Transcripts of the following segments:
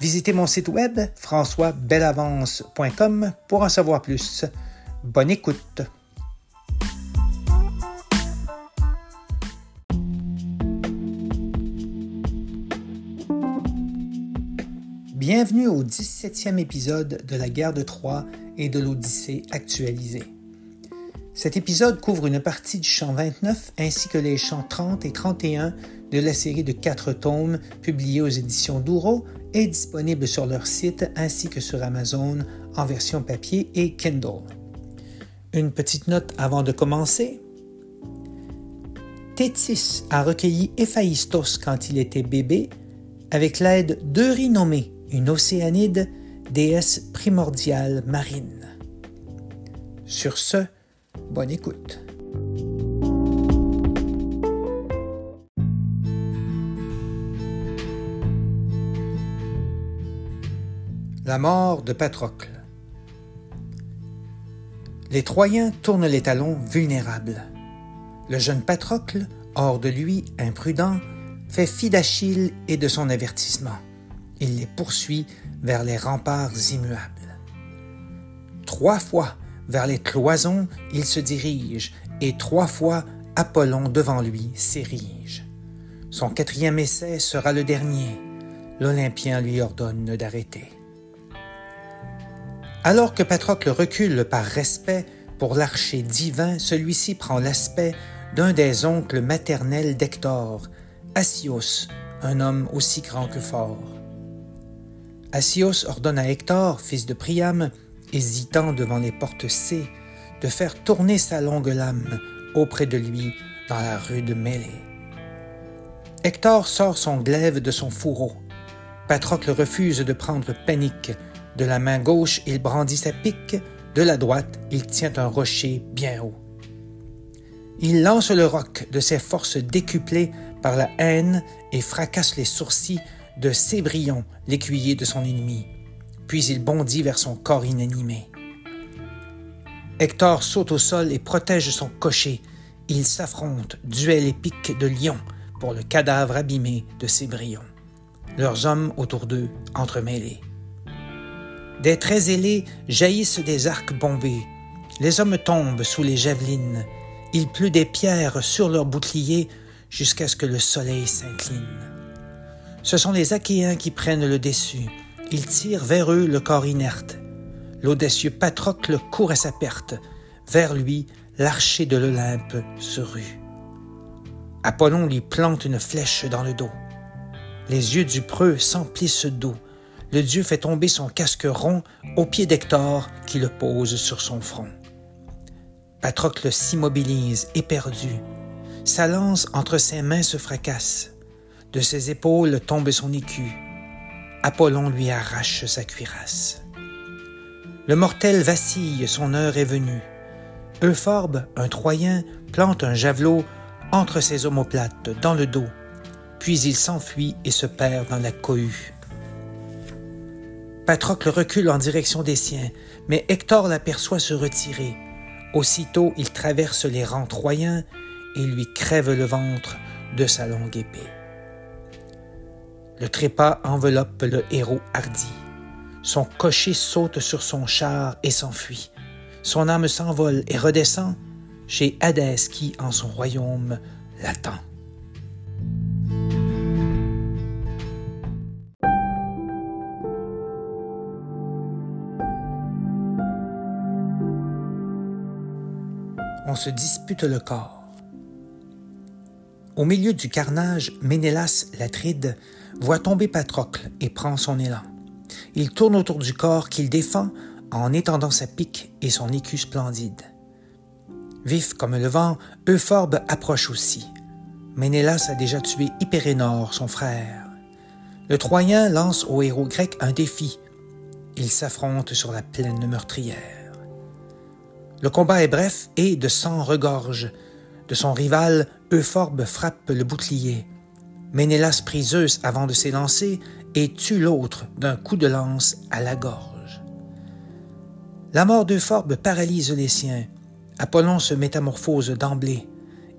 Visitez mon site web françoisbelavance.com pour en savoir plus. Bonne écoute. Bienvenue au 17e épisode de la guerre de Troie et de l'Odyssée actualisée. Cet épisode couvre une partie du chant 29 ainsi que les chants 30 et 31 de la série de quatre tomes publiés aux éditions Douro est disponible sur leur site ainsi que sur Amazon en version papier et Kindle. Une petite note avant de commencer. Tétis a recueilli Héphaïstos quand il était bébé avec l'aide d'Eurynomée, une océanide, déesse primordiale marine. Sur ce, bonne écoute. La mort de Patrocle. Les Troyens tournent les talons vulnérables. Le jeune Patrocle, hors de lui, imprudent, fait fi d'Achille et de son avertissement. Il les poursuit vers les remparts immuables. Trois fois vers les cloisons il se dirige, et trois fois Apollon devant lui s'érige. Son quatrième essai sera le dernier. L'Olympien lui ordonne d'arrêter. Alors que Patrocle recule par respect pour l'archer divin, celui-ci prend l'aspect d'un des oncles maternels d'Hector, Asios, un homme aussi grand que fort. Asios ordonne à Hector, fils de Priam, hésitant devant les portes C, de faire tourner sa longue lame auprès de lui dans la rude mêlée. Hector sort son glaive de son fourreau. Patrocle refuse de prendre panique de la main gauche, il brandit sa pique, de la droite, il tient un rocher bien haut. Il lance le roc de ses forces décuplées par la haine et fracasse les sourcils de Cébrion, l'écuyer de son ennemi. Puis il bondit vers son corps inanimé. Hector saute au sol et protège son cocher. Ils s'affrontent, duel épique de lion pour le cadavre abîmé de Cébrion. Leurs hommes autour d'eux entremêlés. Des traits ailés jaillissent des arcs bombés. Les hommes tombent sous les javelines. Il pleut des pierres sur leurs boucliers jusqu'à ce que le soleil s'incline. Ce sont les Achéens qui prennent le dessus. Ils tirent vers eux le corps inerte. L'audacieux Patrocle court à sa perte. Vers lui, l'archer de l'Olympe se rue. Apollon lui plante une flèche dans le dos. Les yeux du preux s'emplissent d'eau le dieu fait tomber son casque rond au pied d'Hector qui le pose sur son front. Patrocle s'immobilise, éperdu. Sa lance entre ses mains se fracasse. De ses épaules tombe son écu. Apollon lui arrache sa cuirasse. Le mortel vacille, son heure est venue. Euphorbe, un Troyen, plante un javelot entre ses omoplates dans le dos, puis il s'enfuit et se perd dans la cohue. Patrocle recule en direction des siens, mais Hector l'aperçoit se retirer. Aussitôt, il traverse les rangs troyens et lui crève le ventre de sa longue épée. Le trépas enveloppe le héros hardi. Son cocher saute sur son char et s'enfuit. Son âme s'envole et redescend chez Hadès qui, en son royaume, l'attend. Se dispute le corps. Au milieu du carnage, Ménélas l'Atride voit tomber Patrocle et prend son élan. Il tourne autour du corps qu'il défend en étendant sa pique et son écu splendide. Vif comme le vent, Euphorbe approche aussi. Ménélas a déjà tué Hyperénor, son frère. Le Troyen lance au héros grec un défi. Ils s'affrontent sur la plaine meurtrière. Le combat est bref et de sang regorge. De son rival, Euphorbe frappe le bouclier. Ménélas prit Zeus avant de s'élancer et tue l'autre d'un coup de lance à la gorge. La mort d'Euphorbe paralyse les siens. Apollon se métamorphose d'emblée.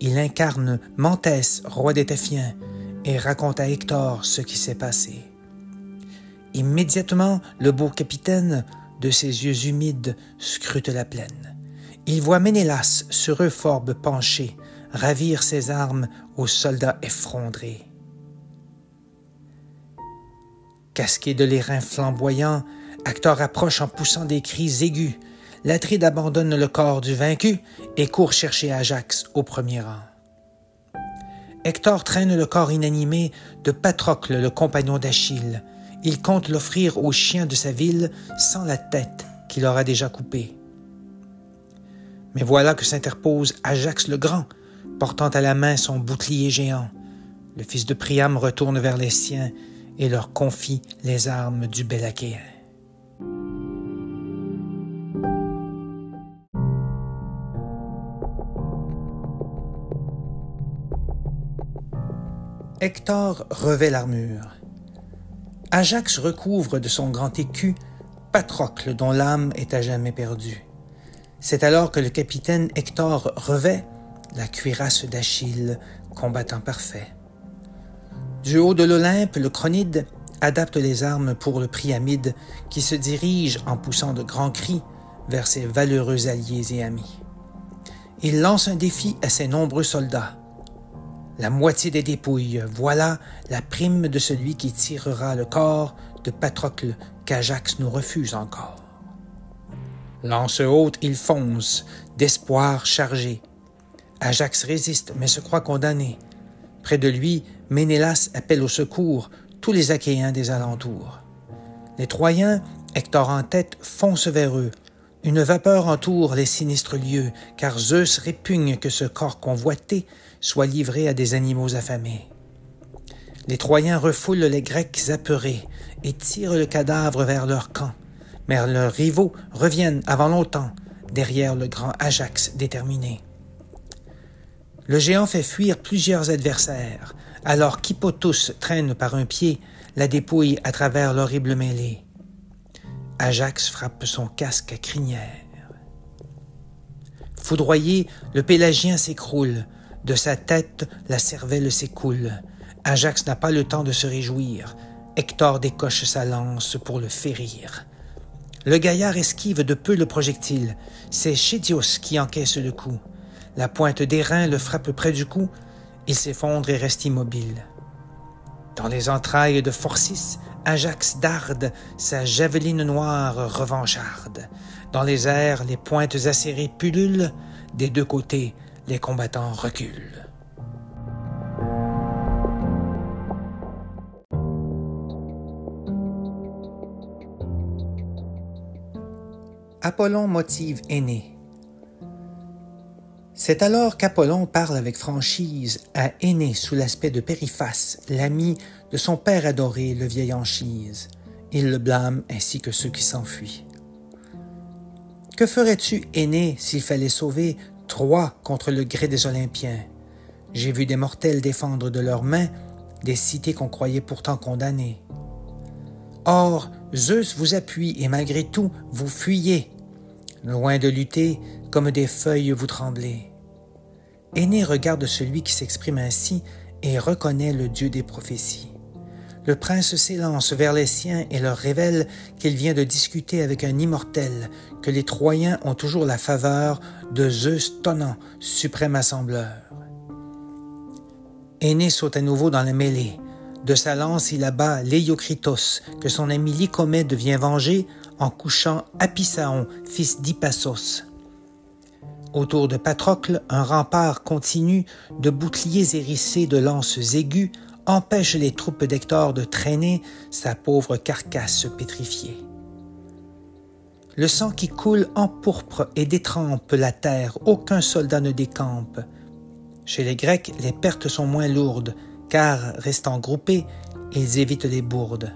Il incarne Mentès, roi des Taphiens, et raconte à Hector ce qui s'est passé. Immédiatement, le beau capitaine, de ses yeux humides, scrute la plaine. Il voit Ménélas sur Euphorbe penché, ravir ses armes aux soldats effondrés. Casqué de l'airain flamboyant, Hector approche en poussant des cris aigus. L'Atride abandonne le corps du vaincu et court chercher Ajax au premier rang. Hector traîne le corps inanimé de Patrocle, le compagnon d'Achille. Il compte l'offrir aux chiens de sa ville sans la tête qu'il aura déjà coupée. Mais voilà que s'interpose Ajax le Grand, portant à la main son bouclier géant. Le fils de Priam retourne vers les siens et leur confie les armes du bel Achéen. Hector revêt l'armure. Ajax recouvre de son grand écu Patrocle dont l'âme est à jamais perdue. C'est alors que le capitaine Hector revêt la cuirasse d'Achille, combattant parfait. Du haut de l'Olympe, le chronide adapte les armes pour le Priamide qui se dirige en poussant de grands cris vers ses valeureux alliés et amis. Il lance un défi à ses nombreux soldats. La moitié des dépouilles, voilà la prime de celui qui tirera le corps de Patrocle qu'Ajax nous refuse encore. Lance haute, il fonce, d'espoir chargé. Ajax résiste, mais se croit condamné. Près de lui, Ménélas appelle au secours tous les Achéens des alentours. Les Troyens, Hector en tête, foncent vers eux. Une vapeur entoure les sinistres lieux, car Zeus répugne que ce corps convoité soit livré à des animaux affamés. Les Troyens refoulent les Grecs apeurés et tirent le cadavre vers leur camp, mais leurs rivaux reviennent avant longtemps derrière le grand Ajax déterminé. Le géant fait fuir plusieurs adversaires, alors qu'Hippotus traîne par un pied la dépouille à travers l'horrible mêlée. Ajax frappe son casque à crinière. Foudroyé, le Pélagien s'écroule. De sa tête, la cervelle s'écoule. Ajax n'a pas le temps de se réjouir. Hector décoche sa lance pour le férir. Le gaillard esquive de peu le projectile. C'est Chédios qui encaisse le coup. La pointe des reins le frappe près du cou il s'effondre et reste immobile. Dans les entrailles de Forcis, Ajax darde sa javeline noire revancharde. Dans les airs, les pointes acérées pullulent. Des deux côtés, les combattants reculent. Apollon motive Aîné. C'est alors qu'Apollon parle avec franchise à Aîné sous l'aspect de Périphas, l'ami de son père adoré, le vieil Anchise. Il le blâme ainsi que ceux qui s'enfuient. Que ferais-tu, Aîné, s'il fallait sauver Troie contre le gré des Olympiens? J'ai vu des mortels défendre de leurs mains des cités qu'on croyait pourtant condamnées. Or, Zeus vous appuie et malgré tout, vous fuyez. Loin de lutter, comme des feuilles vous tremblez. Aîné regarde celui qui s'exprime ainsi et reconnaît le Dieu des prophéties. Le prince s'élance vers les siens et leur révèle qu'il vient de discuter avec un immortel, que les Troyens ont toujours la faveur de Zeus tonnant, suprême assembleur. Aîné saute à nouveau dans la mêlée. De sa lance, il abat Léiocritos, que son ami Lycomède vient venger en couchant Apisaon, fils d'Hippassos. Autour de Patrocle, un rempart continu de boucliers hérissés de lances aiguës empêche les troupes d'Hector de traîner sa pauvre carcasse pétrifiée. Le sang qui coule empourpre et détrempe la terre, aucun soldat ne décampe. Chez les Grecs, les pertes sont moins lourdes, car, restant groupés, ils évitent les bourdes.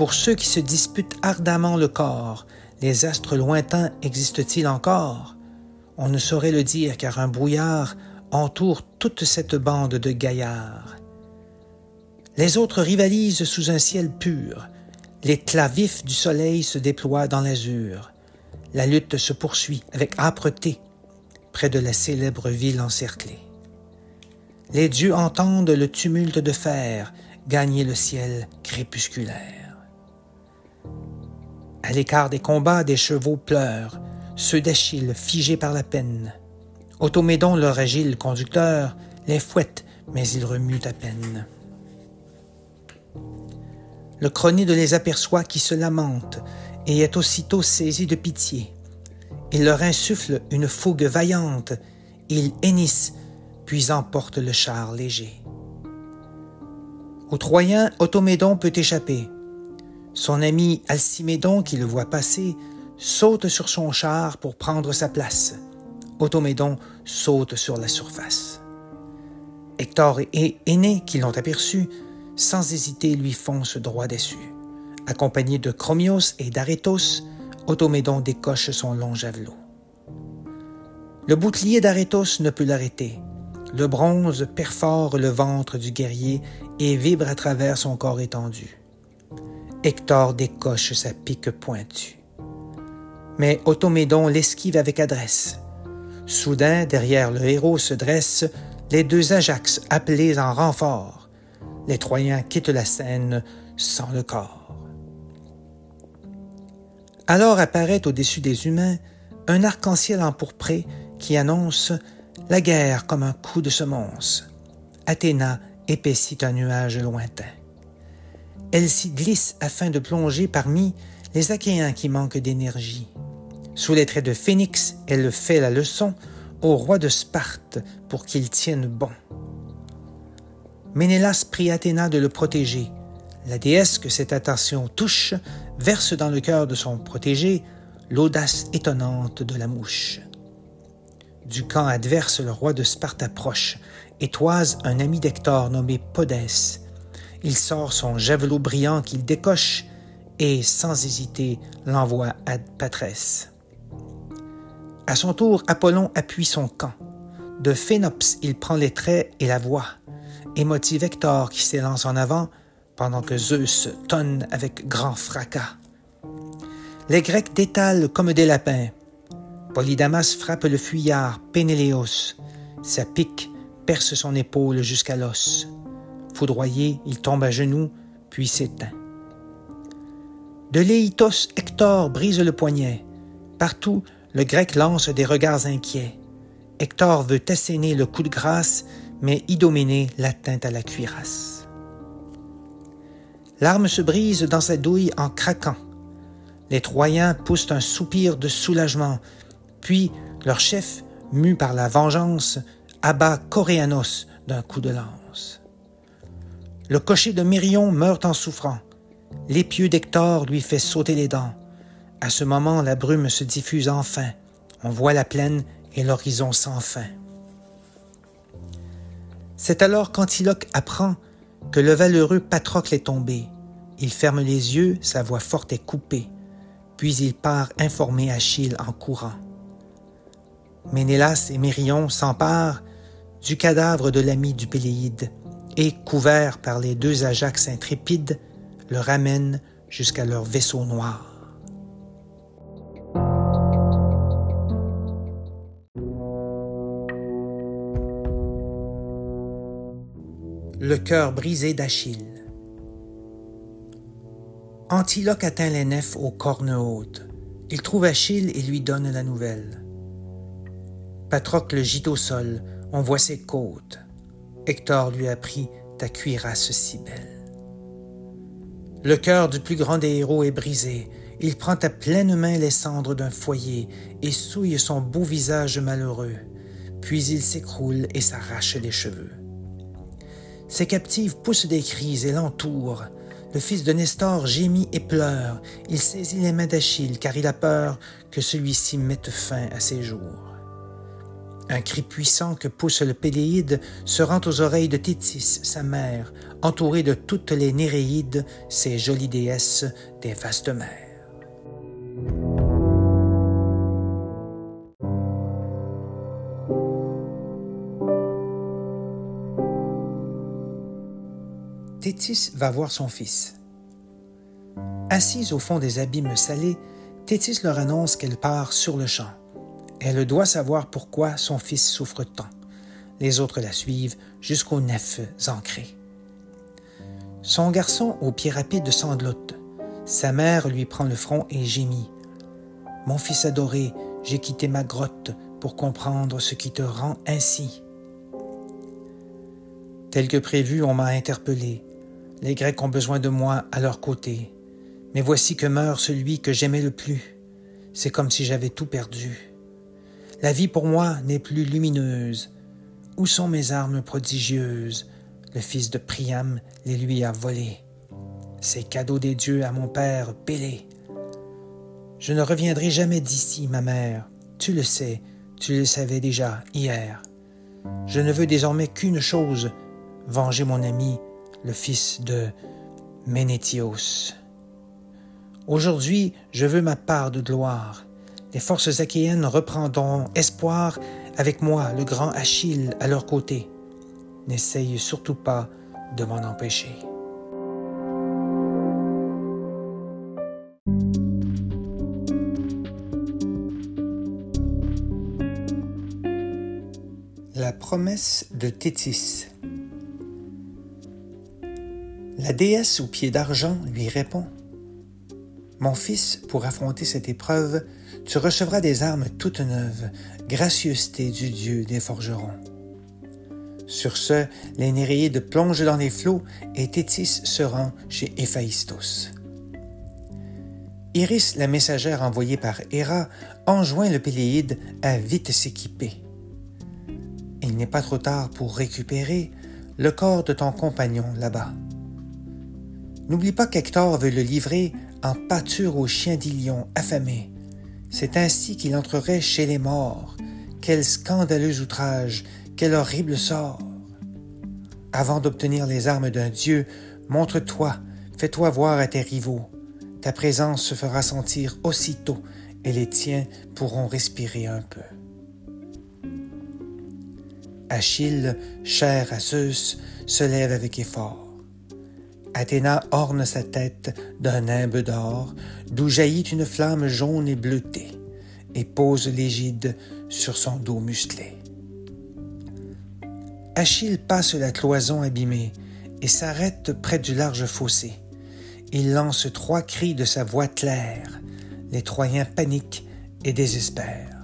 Pour ceux qui se disputent ardemment le corps, les astres lointains existent-ils encore? On ne saurait le dire, car un brouillard entoure toute cette bande de gaillards. Les autres rivalisent sous un ciel pur, L'éclat vif du soleil se déploie dans l'azur. La lutte se poursuit avec âpreté près de la célèbre ville encerclée. Les dieux entendent le tumulte de fer gagner le ciel crépusculaire. À l'écart des combats, des chevaux pleurent, ceux d'Achille figés par la peine. Automédon, leur agile conducteur, les fouette, mais ils remuent à peine. Le chronique les aperçoit qui se lamentent et est aussitôt saisi de pitié. Il leur insuffle une fougue vaillante, ils hennissent, puis emportent le char léger. Aux Troyens, Automédon peut échapper. Son ami Alcimédon, qui le voit passer, saute sur son char pour prendre sa place. Automédon saute sur la surface. Hector et Aîné, qui l'ont aperçu, sans hésiter lui fonce droit dessus. Accompagné de Chromios et d'Arétos, Automédon décoche son long javelot. Le bouclier d'Arétos ne peut l'arrêter. Le bronze perfore le ventre du guerrier et vibre à travers son corps étendu. Hector décoche sa pique pointue. Mais Automédon l'esquive avec adresse. Soudain, derrière le héros se dressent les deux Ajax appelés en renfort les Troyens quittent la scène sans le corps. Alors apparaît au-dessus des humains un arc-en-ciel empourpré qui annonce la guerre comme un coup de semonce. Athéna épaissit un nuage lointain. Elle s'y glisse afin de plonger parmi les Achéens qui manquent d'énergie. Sous les traits de Phénix, elle fait la leçon au roi de Sparte pour qu'il tienne bon. Ménélas prie Athéna de le protéger. La déesse que cette attention touche verse dans le cœur de son protégé l'audace étonnante de la mouche. Du camp adverse, le roi de Sparte approche et toise un ami d'Hector nommé Podès. Il sort son javelot brillant qu'il décoche et, sans hésiter, l'envoie à Patrès. À son tour, Apollon appuie son camp. De Phénops, il prend les traits et la voix et motive Hector qui s'élance en avant pendant que Zeus tonne avec grand fracas. Les Grecs détalent comme des lapins. Polydamas frappe le fuyard Pénéléos. Sa pique perce son épaule jusqu'à l'os. Foudroyé, il tombe à genoux, puis s'éteint. De Léitos, Hector brise le poignet. Partout, le Grec lance des regards inquiets. Hector veut asséner le coup de grâce, mais Idoménée l'atteint à la cuirasse. L'arme se brise dans sa douille en craquant. Les Troyens poussent un soupir de soulagement, puis leur chef, mu par la vengeance, abat Coréanos d'un coup de lance. Le cocher de Mérion meurt en souffrant. L'épieu d'Hector lui fait sauter les dents. À ce moment, la brume se diffuse enfin. On voit la plaine et l'horizon sans fin. C'est alors qu'Antiloque apprend que le valeureux Patrocle est tombé. Il ferme les yeux, sa voix forte est coupée, puis il part informer Achille en courant. Ménélas et Mérion s'emparent du cadavre de l'ami du Péléide et, couverts par les deux Ajax intrépides, le ramènent jusqu'à leur vaisseau noir. Le cœur brisé d'Achille. Antiloque atteint les nefs aux cornes hautes. Il trouve Achille et lui donne la nouvelle. Patrocle gît au sol, on voit ses côtes. Hector lui a pris ta cuirasse si belle. Le cœur du plus grand des héros est brisé. il prend à pleine main les cendres d'un foyer et souille son beau visage malheureux, puis il s'écroule et s'arrache les cheveux. Ses captives poussent des cris et l'entourent. Le fils de Nestor gémit et pleure. Il saisit les mains d'Achille car il a peur que celui-ci mette fin à ses jours. Un cri puissant que pousse le Péléide se rend aux oreilles de Thétis, sa mère, entourée de toutes les Néréides, ces jolies déesses des vastes mers. Thétis va voir son fils. Assise au fond des abîmes salés, Thétis leur annonce qu'elle part sur le champ. Elle doit savoir pourquoi son fils souffre tant. Les autres la suivent jusqu'aux nefs ancrées. Son garçon, au pied rapide, sanglote. Sa mère lui prend le front et gémit. Mon fils adoré, j'ai quitté ma grotte pour comprendre ce qui te rend ainsi. Tel que prévu, on m'a interpellé. Les Grecs ont besoin de moi à leur côté. Mais voici que meurt celui que j'aimais le plus. C'est comme si j'avais tout perdu. La vie pour moi n'est plus lumineuse. Où sont mes armes prodigieuses? Le fils de Priam les lui a volées. Ces cadeaux des dieux à mon père Pélé. Je ne reviendrai jamais d'ici, ma mère. Tu le sais, tu le savais déjà hier. Je ne veux désormais qu'une chose, venger mon ami le fils de Ménétios. Aujourd'hui, je veux ma part de gloire. Les forces achéennes reprendront espoir avec moi, le grand Achille, à leur côté. N'essaye surtout pas de m'en empêcher. La promesse de Thétis la déesse aux pieds d'argent lui répond Mon fils, pour affronter cette épreuve, tu recevras des armes toutes neuves, gracieuseté du dieu des forgerons. Sur ce, les Néréides plongent dans les flots et Thétis se rend chez Héphaïstos. Iris, la messagère envoyée par Héra, enjoint le Péléide à vite s'équiper. Il n'est pas trop tard pour récupérer le corps de ton compagnon là-bas. N'oublie pas qu'Hector veut le livrer en pâture aux chiens d'Ilion affamés. C'est ainsi qu'il entrerait chez les morts. Quel scandaleux outrage, quel horrible sort. Avant d'obtenir les armes d'un dieu, montre-toi, fais-toi voir à tes rivaux. Ta présence se fera sentir aussitôt et les tiens pourront respirer un peu. Achille, cher à Zeus, se lève avec effort. Athéna orne sa tête d'un nimbe d'or, d'où jaillit une flamme jaune et bleutée, et pose l'égide sur son dos musclé. Achille passe la cloison abîmée et s'arrête près du large fossé. Il lance trois cris de sa voix claire. Les Troyens paniquent et désespèrent.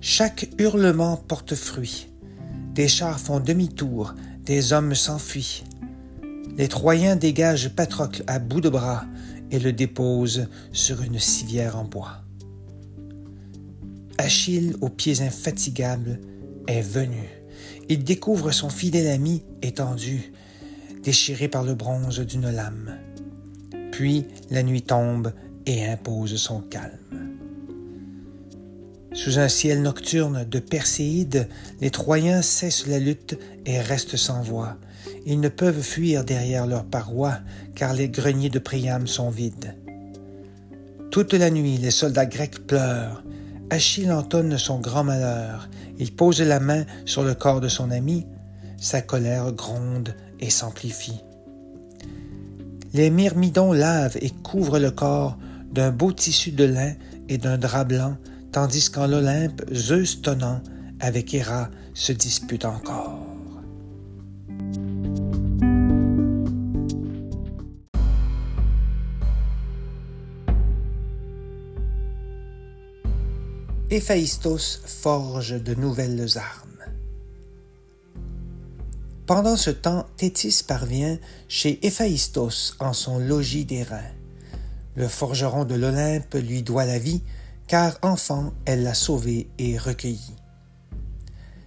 Chaque hurlement porte fruit. Des chars font demi-tour, des hommes s'enfuient. Les Troyens dégagent Patrocle à bout de bras et le déposent sur une civière en bois. Achille, aux pieds infatigables, est venu. Il découvre son fidèle ami étendu, déchiré par le bronze d'une lame. Puis la nuit tombe et impose son calme. Sous un ciel nocturne de Perséide, les Troyens cessent la lutte et restent sans voix, ils ne peuvent fuir derrière leurs parois, car les greniers de Priam sont vides. Toute la nuit, les soldats grecs pleurent. Achille entonne son grand malheur. Il pose la main sur le corps de son ami. Sa colère gronde et s'amplifie. Les myrmidons lavent et couvrent le corps d'un beau tissu de lin et d'un drap blanc, tandis qu'en l'Olympe, Zeus tonnant avec Héra se dispute encore. Héphaïstos forge de nouvelles armes. Pendant ce temps, Thétis parvient chez Héphaïstos en son logis d'airain. Le forgeron de l'Olympe lui doit la vie, car enfant elle l'a sauvé et recueilli.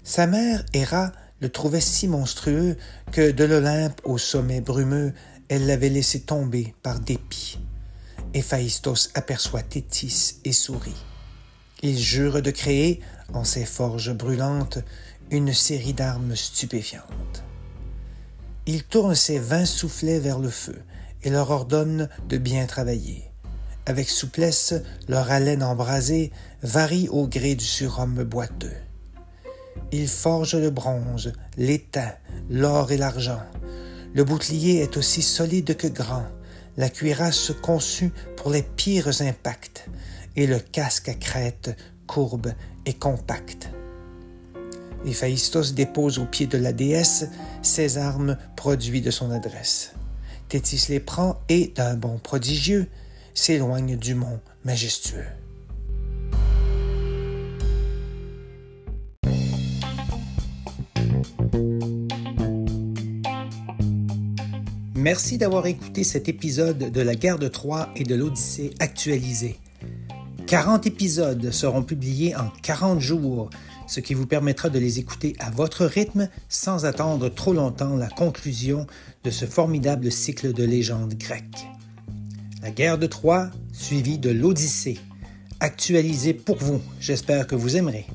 Sa mère, Héra, le trouvait si monstrueux que de l'Olympe au sommet brumeux, elle l'avait laissé tomber par dépit. Héphaïstos aperçoit Thétis et sourit. Il jure de créer, en ses forges brûlantes, une série d'armes stupéfiantes. Il tourne ses vingt soufflets vers le feu et leur ordonne de bien travailler. Avec souplesse, leur haleine embrasée varie au gré du surhomme boiteux. Il forge le bronze, l'étain, l'or et l'argent. Le bouclier est aussi solide que grand, la cuirasse conçue pour les pires impacts, et le casque à crête courbe et compact. Héphaïstos dépose au pied de la déesse ses armes produits de son adresse. Thétis les prend et, d'un bond prodigieux, s'éloigne du mont majestueux. Merci d'avoir écouté cet épisode de la guerre de Troie et de l'Odyssée actualisée. 40 épisodes seront publiés en 40 jours, ce qui vous permettra de les écouter à votre rythme sans attendre trop longtemps la conclusion de ce formidable cycle de légendes grecques. La guerre de Troie, suivie de l'Odyssée, actualisée pour vous. J'espère que vous aimerez.